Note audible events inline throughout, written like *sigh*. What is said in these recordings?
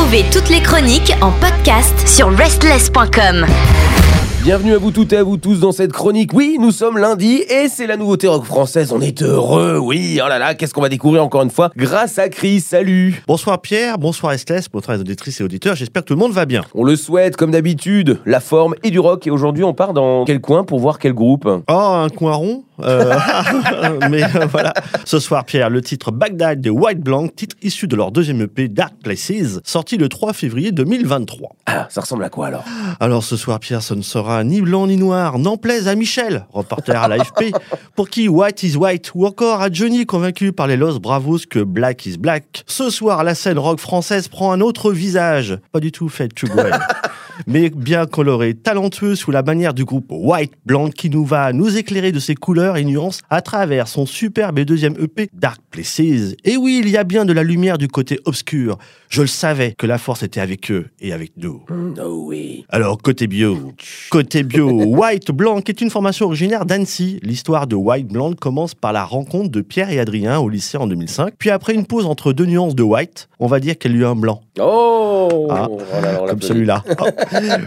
Retrouvez toutes les chroniques en podcast sur restless.com. Bienvenue à vous toutes et à vous tous dans cette chronique. Oui, nous sommes lundi et c'est la nouveauté rock française. On est heureux, oui. Oh là là, qu'est-ce qu'on va découvrir encore une fois grâce à Chris. Salut. Bonsoir Pierre, bonsoir Estlès, bonsoir les auditrices et auditeurs. J'espère que tout le monde va bien. On le souhaite comme d'habitude, la forme et du rock. Et aujourd'hui, on part dans quel coin pour voir quel groupe? Oh, un coin rond euh, *laughs* Mais euh, voilà. Ce soir, Pierre, le titre Bagdad de White Blanc, titre issu de leur deuxième EP Dark Places, sorti le 3 février 2023. Ah, ça ressemble à quoi alors? Alors ce soir, Pierre, ce ne sera ni blanc ni noir, n'en plaise à Michel, reporter à l'AFP, *laughs* pour qui White is White, ou encore à Johnny, convaincu par les Los Bravos que Black is Black. Ce soir, la scène rock française prend un autre visage, pas du tout fait to *laughs* mais bien coloré, talentueux sous la bannière du groupe White Blanc qui nous va nous éclairer de ses couleurs et nuances à travers son superbe et deuxième EP Dark Places. Et oui, il y a bien de la lumière du côté obscur. Je le savais que la force était avec eux et avec nous. Oh oui. Alors, côté bio. Côté bio, *laughs* White Blanc est une formation originaire d'Annecy. L'histoire de White Blanc commence par la rencontre de Pierre et Adrien au lycée en 2005. Puis après une pause entre deux nuances de White, on va dire qu'il y a un blanc. Oh, Ah, Oh là Comme celui-là.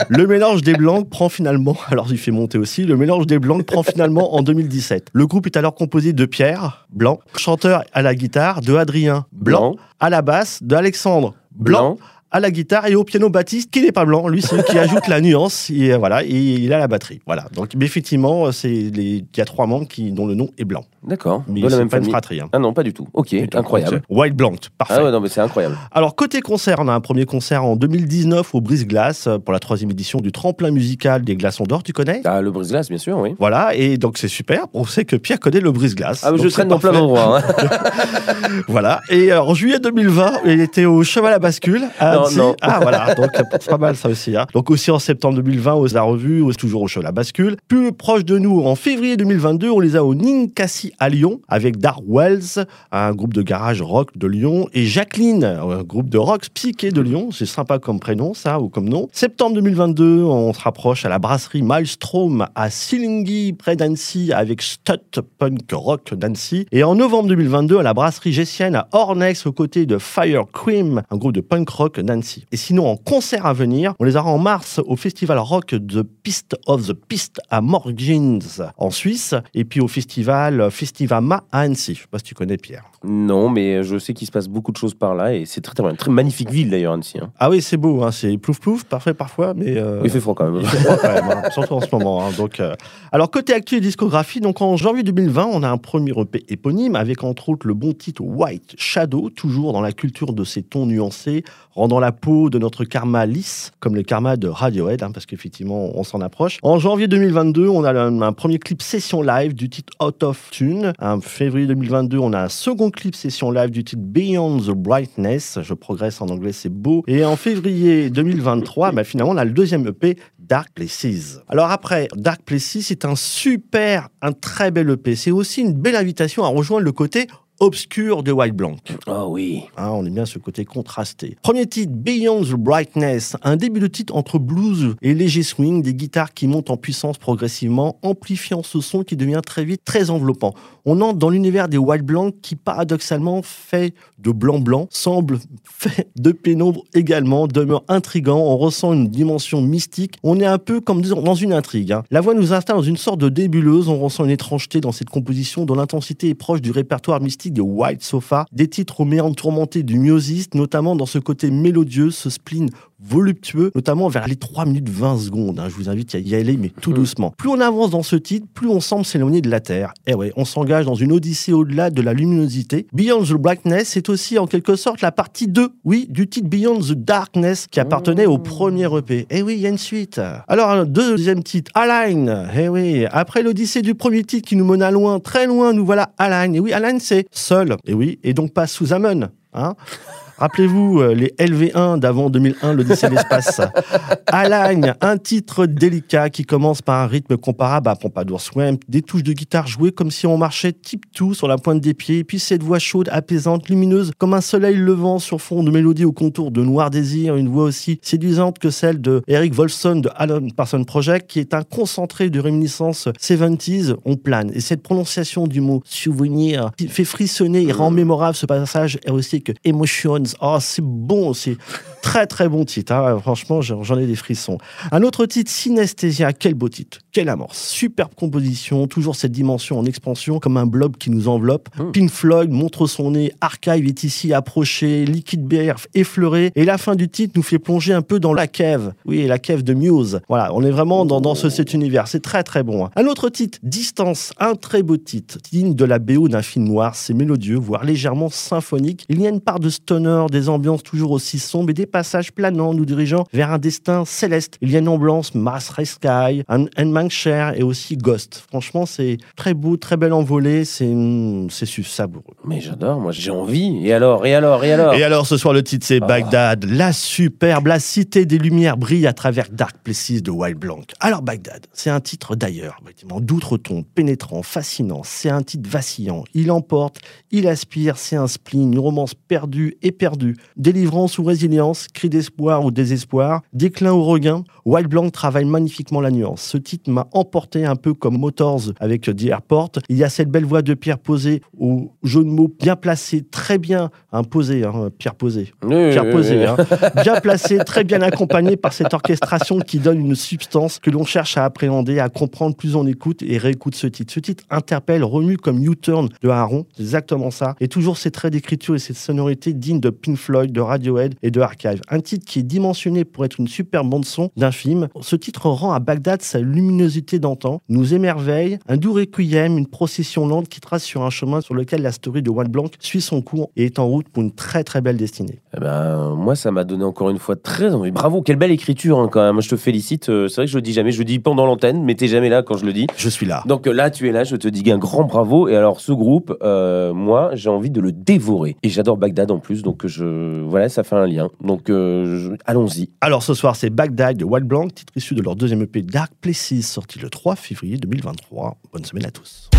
le mélange des blancs prend finalement, *laughs* alors il fait monter aussi, le mélange des blancs prend finalement en 2017. Le groupe est alors composé de Pierre, blanc, chanteur à la guitare, de Adrien, blanc, Blanc. à la basse, de Alexandre, blanc, Blanc. À la guitare et au piano Baptiste qui n'est pas blanc, lui c'est qui ajoute la nuance et euh, voilà, et il a la batterie. Voilà. Donc mais effectivement, il y a trois membres qui dont le nom est blanc. D'accord. Mais c'est même pas une famille. fratrie. hein. Ah non, pas du tout. Ok, incroyable. White Blanc, parfait. Ah ouais, non, mais c'est incroyable. Alors, côté concert, on a un premier concert en 2019 au Brise-Glace euh, pour la troisième édition du tremplin musical des Glaçons d'Or, tu connais? Ah, le brise-glace, bien sûr, oui. Voilà, et donc c'est super. On sait que Pierre connaît le Brise-Glace. Ah, mais je traîne dans plein d'endroits. hein. *laughs* Voilà, et euh, en juillet 2020, il était au Cheval à bascule à Non, Annecy. non. Ah, voilà, donc c'est pas mal ça aussi. hein. Donc aussi en septembre 2020, aux La Revue, toujours au Cheval à bascule. Plus proche de nous, en février 2022, on les a au Ninkasi à Lyon avec Dark Wells, un groupe de garage rock de Lyon, et Jacqueline, un groupe de rock psyché de Lyon. C'est sympa comme prénom, ça, ou comme nom. Septembre 2022, on se rapproche à la brasserie Maelstrom à Sillingy, près d'Annecy, avec Stut Punk Rock d'Annecy. Et en novembre 2022, à la brasserie Gessienne à Ornex, aux côtés de Fire Cream, un groupe de punk rock d'Annecy. Et sinon, en concert à venir, on les aura en mars au festival rock The Pist of the Pist à Morgins, en Suisse, et puis au festival Festivama à Annecy. Je sais pas si tu connais Pierre. Non, mais je sais qu'il se passe beaucoup de choses par là et c'est très, très, très magnifique ville d'ailleurs, Annecy. hein. Ah oui, c'est beau, hein, c'est plouf plouf, parfait parfois, mais... euh, Il fait froid quand même. Il fait froid quand même, hein, surtout en ce moment. hein. donc, euh, Alors, côté actu et discographie, donc en janvier 2020, on a un premier EP éponyme avec entre autres le bon titre White Shadow, toujours dans la culture de ces tons nuancés, rendant la peau de notre karma lisse, comme le karma de Radiohead, hein, parce qu'effectivement, on s'en approche. En janvier 2022, on a un, premier clip session live du titre Out of Tune. En février 2022, on a un second clip session live du titre Beyond the Brightness. Je progresse en anglais, c'est beau. Et en février 2023, bah, finalement, on a le deuxième EP Dark Places. Alors après, Dark Places, c'est un super, un très bel EP. C'est aussi une belle invitation à rejoindre le côté obscur de White Blanc. Oh oui. Hein, on aime bien ce côté contrasté. Premier titre, Beyond the Brightness, un début de titre entre blues et léger swing, des guitares qui montent en puissance progressivement, amplifiant ce son qui devient très vite très enveloppant. On entre dans l'univers des White Blanc qui paradoxalement fait de blanc-blanc, semble *laughs* fait de pénombre également, demeure intrigant, on ressent une dimension mystique, on est un peu comme disons, dans une intrigue. hein. La voix nous installe dans une sorte de débuleuse, on ressent une étrangeté dans cette composition dont l'intensité est proche du répertoire mystique de White Sofa, des titres aux méandres tourmentés du Miosis, notamment dans ce côté mélodieux, ce spleen voluptueux, notamment vers les 3 minutes 20 secondes. hein. Je vous invite à y aller, mais tout doucement. Plus on avance dans ce titre, plus on semble s'éloigner de la Terre. Et ouais, on s'engage dans une odyssée au-delà de la luminosité. Beyond the Blackness, c'est aussi en quelque sorte la partie 2, oui, du titre Beyond the Darkness qui appartenait au premier EP. Et oui, il y a une suite. Alors, deuxième titre, Align. Eh oui, après l'odyssée du premier titre qui nous mena loin, très loin, nous voilà Align. Et oui, Align, c'est seul. Et oui, et donc pas sous Amon. Hein Rappelez-vous euh, les LV1 d'avant 2001, l'Odyssée de l'espace. *laughs* Alagne, un titre délicat qui commence par un rythme comparable à Pompadour Swamp, des touches de guitare jouées comme si on marchait tip-tout sur la pointe des pieds, et puis cette voix chaude, apaisante, lumineuse, comme un soleil levant sur fond de mélodie au contour de Noir Désir, une voix aussi séduisante que celle de Eric Volson de Alan Parson Project, qui est un concentré de réminiscences 70s, on plane. Et cette prononciation du mot souvenir qui fait frissonner et rend mémorable ce passage, et aussi emotions, oh c'est bon, c'est Très très bon titre, hein. franchement j'en ai des frissons. Un autre titre, Synesthésia, quel beau titre, quelle amorce, superbe composition, toujours cette dimension en expansion comme un blob qui nous enveloppe. Mmh. Pink Floyd montre son nez, Archive est ici approché, Liquid Bear effleuré, et la fin du titre nous fait plonger un peu dans la cave, oui la cave de Muse. Voilà, on est vraiment dans, dans ce, cet univers, c'est très très bon. Hein. Un autre titre, Distance, un très beau titre, digne de la BO d'un film noir, c'est mélodieux, voire légèrement symphonique. Il y a une part de stoner, des ambiances toujours aussi sombres et des passages planants nous dirigeant vers un destin céleste. Il y a une ambiance Mass Sky, un Cher et aussi Ghost. Franchement, c'est très beau, très belle envolée, c'est c'est savoureux. Mais j'adore, moi j'ai envie. Et alors, et alors, et alors? Et alors, ce soir, le titre c'est ah. Bagdad, la superbe, la cité des lumières brille à travers Dark Places de Wild Blanc. Alors, Bagdad, c'est un titre d'ailleurs, d'outre-tombe, pénétrant, fascinant. C'est un titre vacillant. Il emporte, il aspire, c'est un spleen, une romance perdue et perdue. Délivrance ou résilience, cri d'espoir ou désespoir, déclin ou regain. Wild Blanc travaille magnifiquement la nuance. Ce titre m'a emporté un peu comme Motors avec The Airport. Il y a cette belle voix de Pierre Posé au jeu de mots bien placé, très bien imposé, hein, Pierre Posé. Pierre Posé, hein. bien placé, très bien accompagné par cette orchestration qui donne une substance que l'on cherche à appréhender, à comprendre plus on écoute et réécoute ce titre. Ce titre interpelle, remue comme U-Turn de Aaron, c'est exactement ça. Et toujours ces traits d'écriture et cette sonorité dignes de Pink Floyd, de Radiohead et de Archive. Un titre qui est dimensionné pour être une super bande-son d'un film. Ce titre rend à Bagdad sa luminosité d'antan, nous émerveille, un doux requiem, une procession lente qui trace sur un chemin sur lequel la story de One Blanc suit son cours et est en route pour une très très belle destinée. Eh ben, moi, ça m'a donné encore une fois très envie. Bravo, quelle belle écriture hein, quand même. Je te félicite. Euh, c'est vrai que je le dis jamais. Je le dis pendant l'antenne, mais t'es jamais là quand je le dis. Je suis là. Donc euh, là, tu es là. Je te dis un grand bravo. Et alors, ce groupe, euh, moi, j'ai envie de le dévorer. Et j'adore Bagdad en plus. Donc je, voilà, ça fait un lien. Donc allons-y. Alors ce soir, c'est Bagdad de Wild Blanc, titre issu de leur deuxième EP Dark Places, sorti le 3 février 2023. Bonne semaine à tous.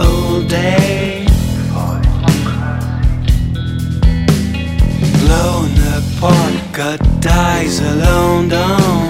all day. Blown apart, God dies alone down.